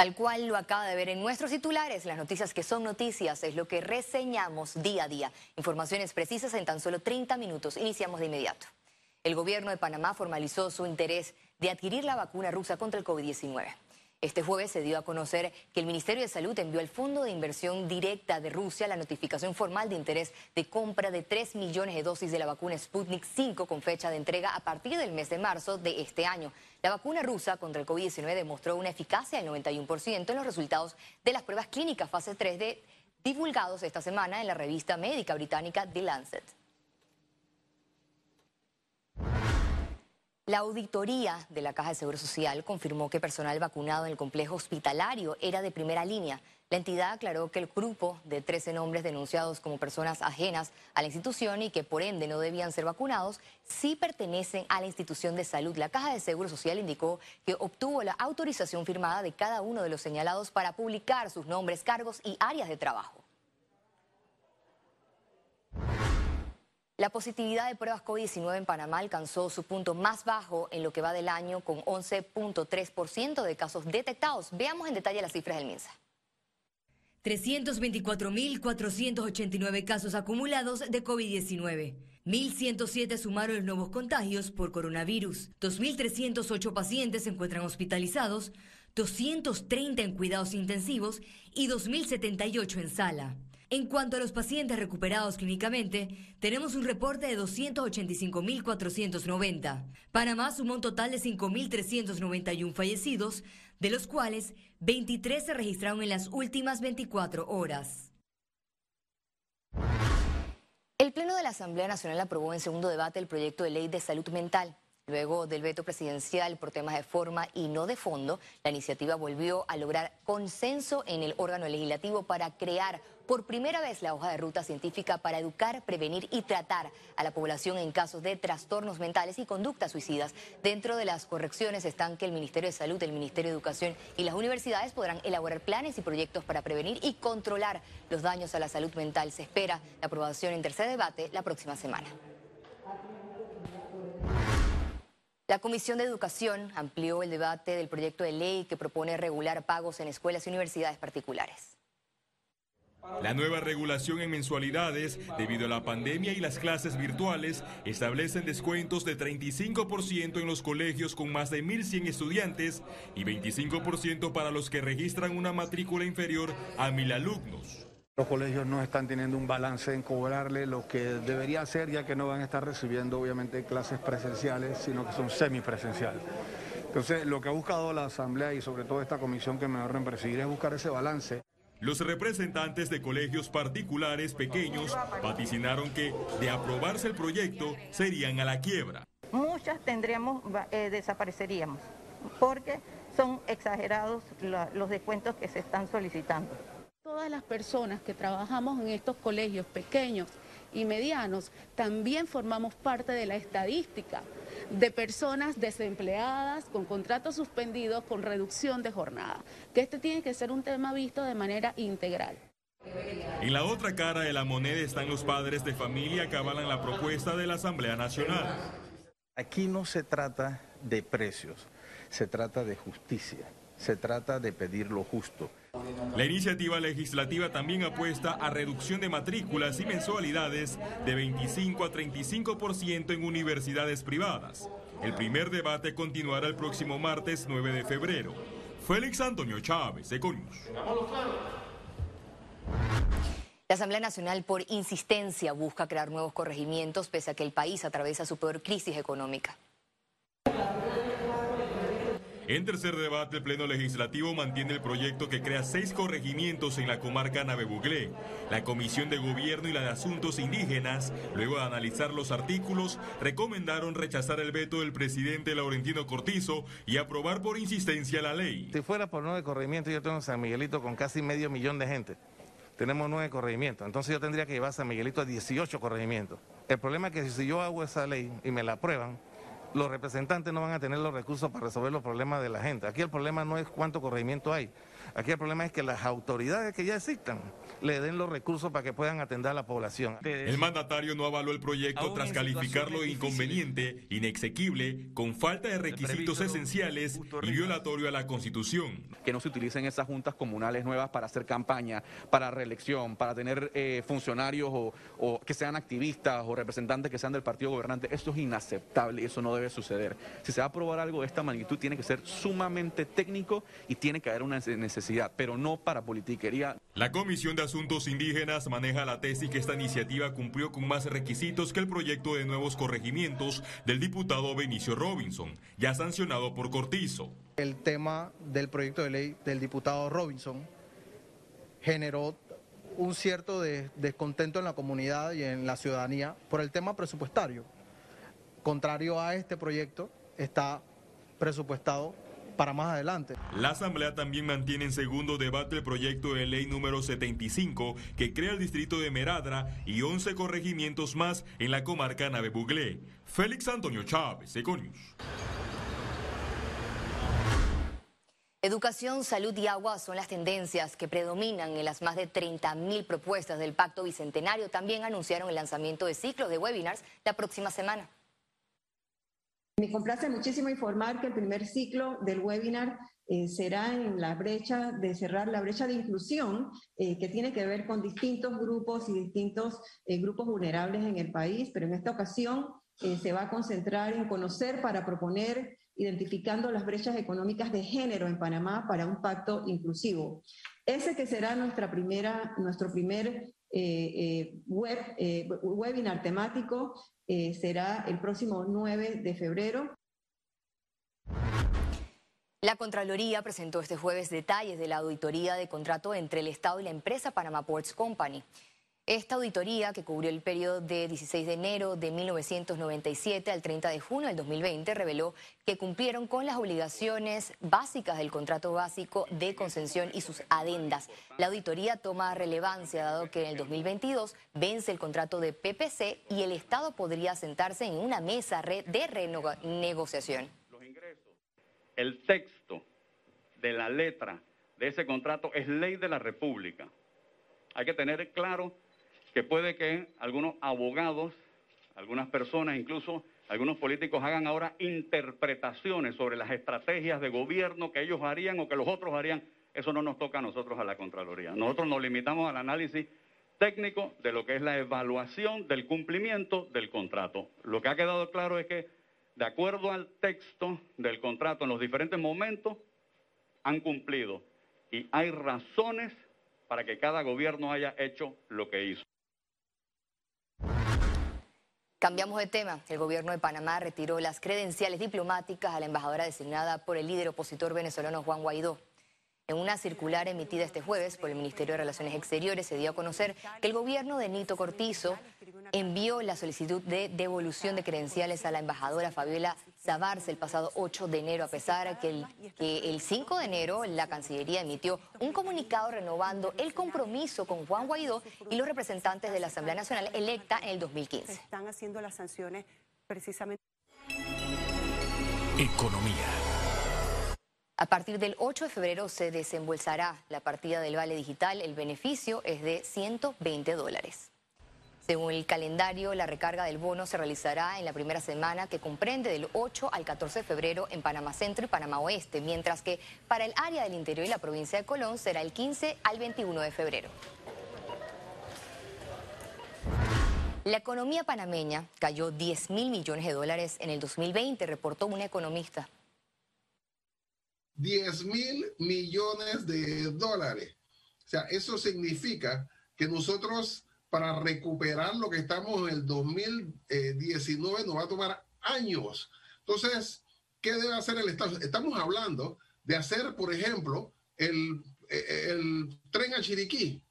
Tal cual lo acaba de ver en nuestros titulares, las noticias que son noticias es lo que reseñamos día a día. Informaciones precisas en tan solo 30 minutos. Iniciamos de inmediato. El gobierno de Panamá formalizó su interés de adquirir la vacuna rusa contra el COVID-19. Este jueves se dio a conocer que el Ministerio de Salud envió al Fondo de Inversión Directa de Rusia la notificación formal de interés de compra de 3 millones de dosis de la vacuna Sputnik 5 con fecha de entrega a partir del mes de marzo de este año. La vacuna rusa contra el COVID-19 demostró una eficacia del 91% en los resultados de las pruebas clínicas fase 3 d divulgados esta semana en la revista médica británica The Lancet. La auditoría de la Caja de Seguro Social confirmó que personal vacunado en el complejo hospitalario era de primera línea. La entidad aclaró que el grupo de 13 nombres denunciados como personas ajenas a la institución y que por ende no debían ser vacunados, sí pertenecen a la institución de salud. La Caja de Seguro Social indicó que obtuvo la autorización firmada de cada uno de los señalados para publicar sus nombres, cargos y áreas de trabajo. La positividad de pruebas COVID-19 en Panamá alcanzó su punto más bajo en lo que va del año con 11.3% de casos detectados. Veamos en detalle las cifras del MINSA. 324.489 casos acumulados de COVID-19. 1.107 sumaron los nuevos contagios por coronavirus. 2.308 pacientes se encuentran hospitalizados, 230 en cuidados intensivos y 2.078 en sala. En cuanto a los pacientes recuperados clínicamente, tenemos un reporte de 285.490. Panamá sumó un total de 5.391 fallecidos, de los cuales 23 se registraron en las últimas 24 horas. El Pleno de la Asamblea Nacional aprobó en segundo debate el proyecto de ley de salud mental. Luego del veto presidencial por temas de forma y no de fondo, la iniciativa volvió a lograr consenso en el órgano legislativo para crear por primera vez la hoja de ruta científica para educar, prevenir y tratar a la población en casos de trastornos mentales y conductas suicidas. Dentro de las correcciones están que el Ministerio de Salud, el Ministerio de Educación y las universidades podrán elaborar planes y proyectos para prevenir y controlar los daños a la salud mental. Se espera la aprobación en tercer debate la próxima semana. La Comisión de Educación amplió el debate del proyecto de ley que propone regular pagos en escuelas y universidades particulares. La nueva regulación en mensualidades, debido a la pandemia y las clases virtuales, establecen descuentos de 35% en los colegios con más de 1.100 estudiantes y 25% para los que registran una matrícula inferior a 1.000 alumnos. Los colegios no están teniendo un balance en cobrarle lo que debería ser, ya que no van a estar recibiendo obviamente clases presenciales, sino que son semipresenciales. Entonces, lo que ha buscado la Asamblea y sobre todo esta comisión que me va a presidir es buscar ese balance. Los representantes de colegios particulares pequeños vaticinaron que, de aprobarse el proyecto, serían a la quiebra. Muchas tendríamos, eh, desapareceríamos, porque son exagerados los descuentos que se están solicitando. Todas las personas que trabajamos en estos colegios pequeños y medianos también formamos parte de la estadística de personas desempleadas, con contratos suspendidos, con reducción de jornada. Que este tiene que ser un tema visto de manera integral. En la otra cara de la moneda están los padres de familia que avalan la propuesta de la Asamblea Nacional. Aquí no se trata de precios, se trata de justicia, se trata de pedir lo justo. La iniciativa legislativa también apuesta a reducción de matrículas y mensualidades de 25 a 35% en universidades privadas. El primer debate continuará el próximo martes 9 de febrero. Félix Antonio Chávez, Econius. La Asamblea Nacional por insistencia busca crear nuevos corregimientos pese a que el país atraviesa su peor crisis económica. En tercer debate, el Pleno Legislativo mantiene el proyecto que crea seis corregimientos en la comarca Navebuglé. La Comisión de Gobierno y la de Asuntos Indígenas, luego de analizar los artículos, recomendaron rechazar el veto del presidente Laurentino Cortizo y aprobar por insistencia la ley. Si fuera por nueve corregimientos, yo tengo San Miguelito con casi medio millón de gente. Tenemos nueve corregimientos, entonces yo tendría que llevar a San Miguelito a 18 corregimientos. El problema es que si yo hago esa ley y me la aprueban, los representantes no van a tener los recursos para resolver los problemas de la gente. Aquí el problema no es cuánto corregimiento hay. Aquí el problema es que las autoridades que ya existan le den los recursos para que puedan atender a la población. El mandatario no avaló el proyecto tras calificarlo de inconveniente, inexequible, con falta de requisitos esenciales y violatorio a la Constitución. Que no se utilicen esas juntas comunales nuevas para hacer campaña, para reelección, para tener eh, funcionarios o, o, que sean activistas o representantes que sean del partido gobernante. Esto es inaceptable y eso no debe suceder. Si se va a aprobar algo de esta magnitud, tiene que ser sumamente técnico y tiene que haber una necesidad, pero no para politiquería. La Comisión de Asuntos Indígenas maneja la tesis que esta iniciativa cumplió con más requisitos que el proyecto de nuevos corregimientos del diputado Benicio Robinson, ya sancionado por Cortizo. El tema del proyecto de ley del diputado Robinson generó un cierto descontento en la comunidad y en la ciudadanía por el tema presupuestario. Contrario a este proyecto, está presupuestado para más adelante. La Asamblea también mantiene en segundo debate el proyecto de ley número 75 que crea el distrito de Meradra y 11 corregimientos más en la comarca Nave Buglé. Félix Antonio Chávez, Econius. Educación, salud y agua son las tendencias que predominan en las más de 30.000 propuestas del Pacto Bicentenario. También anunciaron el lanzamiento de ciclos de webinars la próxima semana. Me complace muchísimo informar que el primer ciclo del webinar eh, será en la brecha de cerrar la brecha de inclusión eh, que tiene que ver con distintos grupos y distintos eh, grupos vulnerables en el país, pero en esta ocasión se va a concentrar en conocer para proponer identificando las brechas económicas de género en Panamá para un pacto inclusivo. Ese que será nuestra primera, nuestro primer web, webinar temático eh, será el próximo 9 de febrero. La Contraloría presentó este jueves detalles de la auditoría de contrato entre el Estado y la empresa Panama Ports Company. Esta auditoría, que cubrió el periodo de 16 de enero de 1997 al 30 de junio del 2020, reveló que cumplieron con las obligaciones básicas del contrato básico de concesión y sus adendas. La auditoría toma relevancia dado que en el 2022 vence el contrato de PPC y el Estado podría sentarse en una mesa de renegociación. Los ingresos, el texto de la letra de ese contrato es ley de la República. Hay que tener claro que puede que algunos abogados, algunas personas, incluso algunos políticos hagan ahora interpretaciones sobre las estrategias de gobierno que ellos harían o que los otros harían. Eso no nos toca a nosotros a la Contraloría. Nosotros nos limitamos al análisis técnico de lo que es la evaluación del cumplimiento del contrato. Lo que ha quedado claro es que, de acuerdo al texto del contrato, en los diferentes momentos han cumplido y hay razones para que cada gobierno haya hecho lo que hizo. Cambiamos de tema. El gobierno de Panamá retiró las credenciales diplomáticas a la embajadora designada por el líder opositor venezolano Juan Guaidó. En una circular emitida este jueves por el Ministerio de Relaciones Exteriores se dio a conocer que el gobierno de Nito Cortizo envió la solicitud de devolución de credenciales a la embajadora Fabiola Zabarce el pasado 8 de enero, a pesar que el, que el 5 de enero la Cancillería emitió un comunicado renovando el compromiso con Juan Guaidó y los representantes de la Asamblea Nacional electa en el 2015. están haciendo las sanciones precisamente. Economía. A partir del 8 de febrero se desembolsará la partida del Vale Digital. El beneficio es de 120 dólares. Según el calendario, la recarga del bono se realizará en la primera semana que comprende del 8 al 14 de febrero en Panamá Centro y Panamá Oeste, mientras que para el área del interior y la provincia de Colón será el 15 al 21 de febrero. La economía panameña cayó 10 mil millones de dólares en el 2020, reportó una economista. 10 mil millones de dólares. O sea, eso significa que nosotros para recuperar lo que estamos en el 2019 nos va a tomar años. Entonces, ¿qué debe hacer el Estado? Estamos hablando de hacer, por ejemplo, el, el tren a Chiriquí,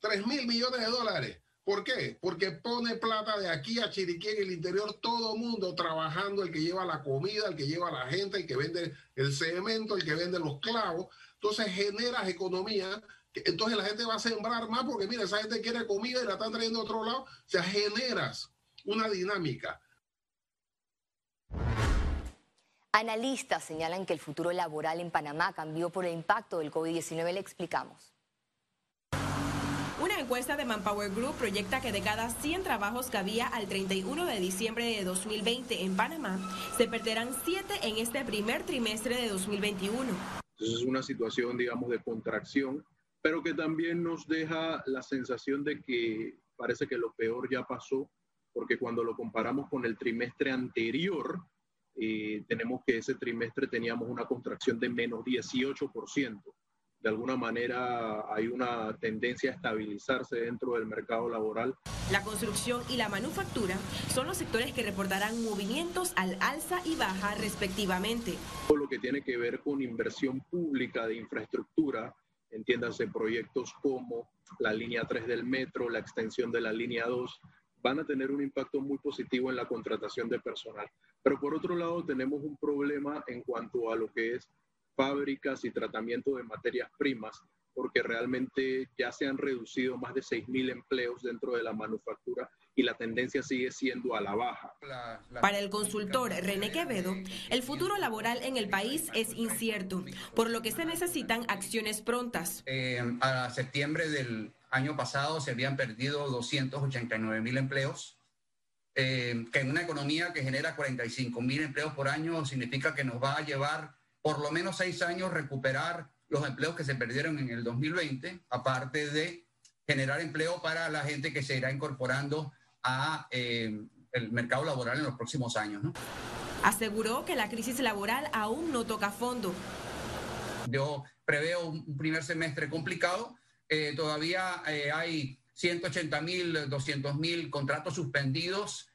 3 mil millones de dólares. ¿Por qué? Porque pone plata de aquí a Chiriquí en el interior, todo mundo trabajando, el que lleva la comida, el que lleva la gente, el que vende el cemento, el que vende los clavos. Entonces generas economía, entonces la gente va a sembrar más porque mira, esa gente quiere comida y la están trayendo a otro lado. O sea, generas una dinámica. Analistas señalan que el futuro laboral en Panamá cambió por el impacto del COVID-19. Le explicamos. Una encuesta de Manpower Group proyecta que de cada 100 trabajos que había al 31 de diciembre de 2020 en Panamá, se perderán 7 en este primer trimestre de 2021. es una situación, digamos, de contracción, pero que también nos deja la sensación de que parece que lo peor ya pasó, porque cuando lo comparamos con el trimestre anterior, eh, tenemos que ese trimestre teníamos una contracción de menos 18% de alguna manera hay una tendencia a estabilizarse dentro del mercado laboral. La construcción y la manufactura son los sectores que reportarán movimientos al alza y baja respectivamente. Todo lo que tiene que ver con inversión pública de infraestructura, entiéndase proyectos como la línea 3 del metro, la extensión de la línea 2, van a tener un impacto muy positivo en la contratación de personal. Pero por otro lado tenemos un problema en cuanto a lo que es fábricas y tratamiento de materias primas, porque realmente ya se han reducido más de 6.000 empleos dentro de la manufactura y la tendencia sigue siendo a la baja. Para el consultor René Quevedo, el futuro laboral en el país es incierto, por lo que se necesitan acciones prontas. Eh, a septiembre del año pasado se habían perdido 289 mil empleos, eh, que en una economía que genera 45 mil empleos por año significa que nos va a llevar por lo menos seis años recuperar los empleos que se perdieron en el 2020, aparte de generar empleo para la gente que se irá incorporando a eh, el mercado laboral en los próximos años. Aseguró que la crisis laboral aún no toca fondo. Yo preveo un primer semestre complicado. Eh, todavía eh, hay 180 mil, 200 mil contratos suspendidos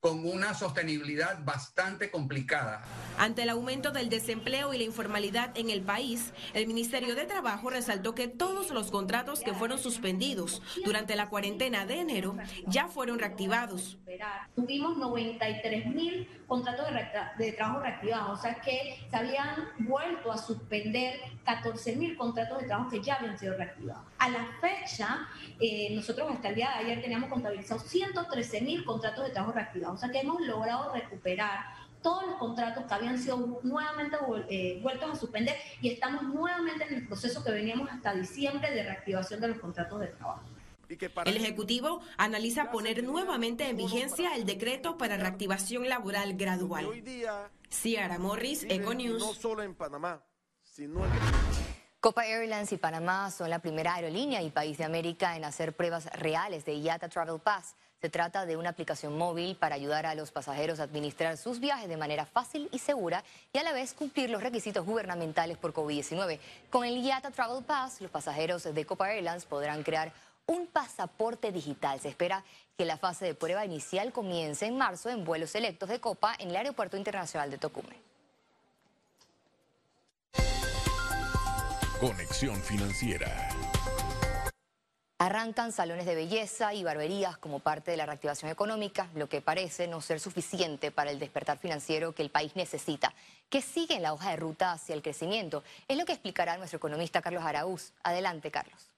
con una sostenibilidad bastante complicada. Ante el aumento del desempleo y la informalidad en el país, el Ministerio de Trabajo resaltó que todos los contratos que fueron suspendidos durante la cuarentena de enero ya fueron reactivados. Tuvimos 93 mil contratos de, trabajo reactivados, o sea que se habían vuelto a suspender 14 mil contratos de trabajo que ya habían sido reactivados. A la fecha, eh, nosotros hasta el día de ayer teníamos contabilizados 113 mil contratos de trabajo reactivados, o sea que hemos logrado recuperar todos los contratos que habían sido nuevamente eh, vueltos a suspender y estamos nuevamente en el proceso que veníamos hasta diciembre de reactivación de los contratos de trabajo. El Ejecutivo analiza poner nuevamente en vigencia el decreto para reactivación laboral gradual. Ciara Morris, Econews. No solo en Panamá, sino Copa Airlines y Panamá son la primera aerolínea y país de América en hacer pruebas reales de IATA Travel Pass. Se trata de una aplicación móvil para ayudar a los pasajeros a administrar sus viajes de manera fácil y segura y a la vez cumplir los requisitos gubernamentales por COVID-19. Con el IATA Travel Pass, los pasajeros de Copa Airlines podrán crear un pasaporte digital. Se espera que la fase de prueba inicial comience en marzo en vuelos selectos de Copa en el Aeropuerto Internacional de Tocumen. Conexión Financiera. Arrancan salones de belleza y barberías como parte de la reactivación económica, lo que parece no ser suficiente para el despertar financiero que el país necesita. ¿Qué sigue en la hoja de ruta hacia el crecimiento? Es lo que explicará nuestro economista Carlos Araúz. Adelante, Carlos.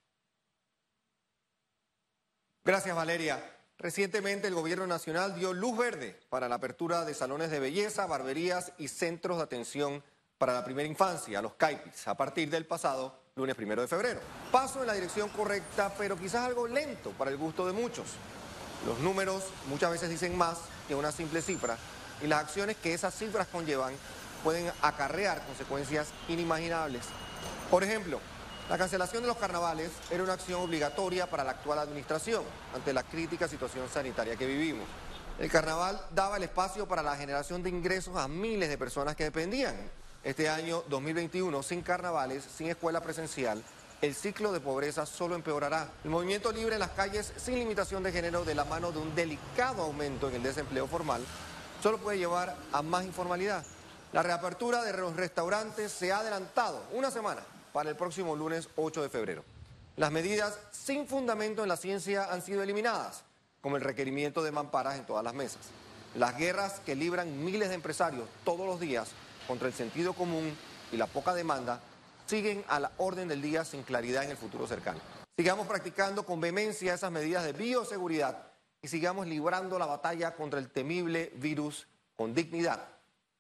Gracias, Valeria. Recientemente el Gobierno Nacional dio luz verde para la apertura de salones de belleza, barberías y centros de atención para la primera infancia, los CAIPIS, a partir del pasado lunes primero de febrero. Paso en la dirección correcta, pero quizás algo lento para el gusto de muchos. Los números muchas veces dicen más que una simple cifra y las acciones que esas cifras conllevan pueden acarrear consecuencias inimaginables. Por ejemplo, la cancelación de los carnavales era una acción obligatoria para la actual administración ante la crítica situación sanitaria que vivimos. El carnaval daba el espacio para la generación de ingresos a miles de personas que dependían este año 2021, sin carnavales, sin escuela presencial, el ciclo de pobreza solo empeorará. El movimiento libre en las calles sin limitación de género de la mano de un delicado aumento en el desempleo formal solo puede llevar a más informalidad. La reapertura de los restaurantes se ha adelantado una semana para el próximo lunes 8 de febrero. Las medidas sin fundamento en la ciencia han sido eliminadas, como el requerimiento de mamparas en todas las mesas. Las guerras que libran miles de empresarios todos los días contra el sentido común y la poca demanda siguen a la orden del día sin claridad en el futuro cercano. Sigamos practicando con vehemencia esas medidas de bioseguridad y sigamos librando la batalla contra el temible virus con dignidad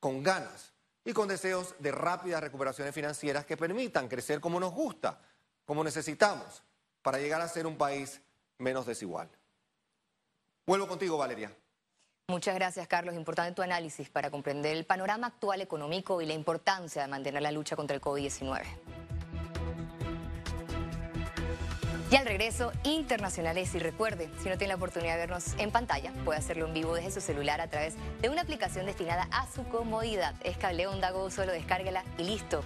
con ganas y con deseos de rápidas recuperaciones financieras que permitan crecer como nos gusta, como necesitamos, para llegar a ser un país menos desigual. Vuelvo contigo, Valeria. Muchas gracias, Carlos. Importante tu análisis para comprender el panorama actual económico y la importancia de mantener la lucha contra el COVID-19. Y al regreso, internacionales. Y recuerde, si no tiene la oportunidad de vernos en pantalla, puede hacerlo en vivo desde su celular a través de una aplicación destinada a su comodidad. Es Cable Onda Go, solo descárguela y listo.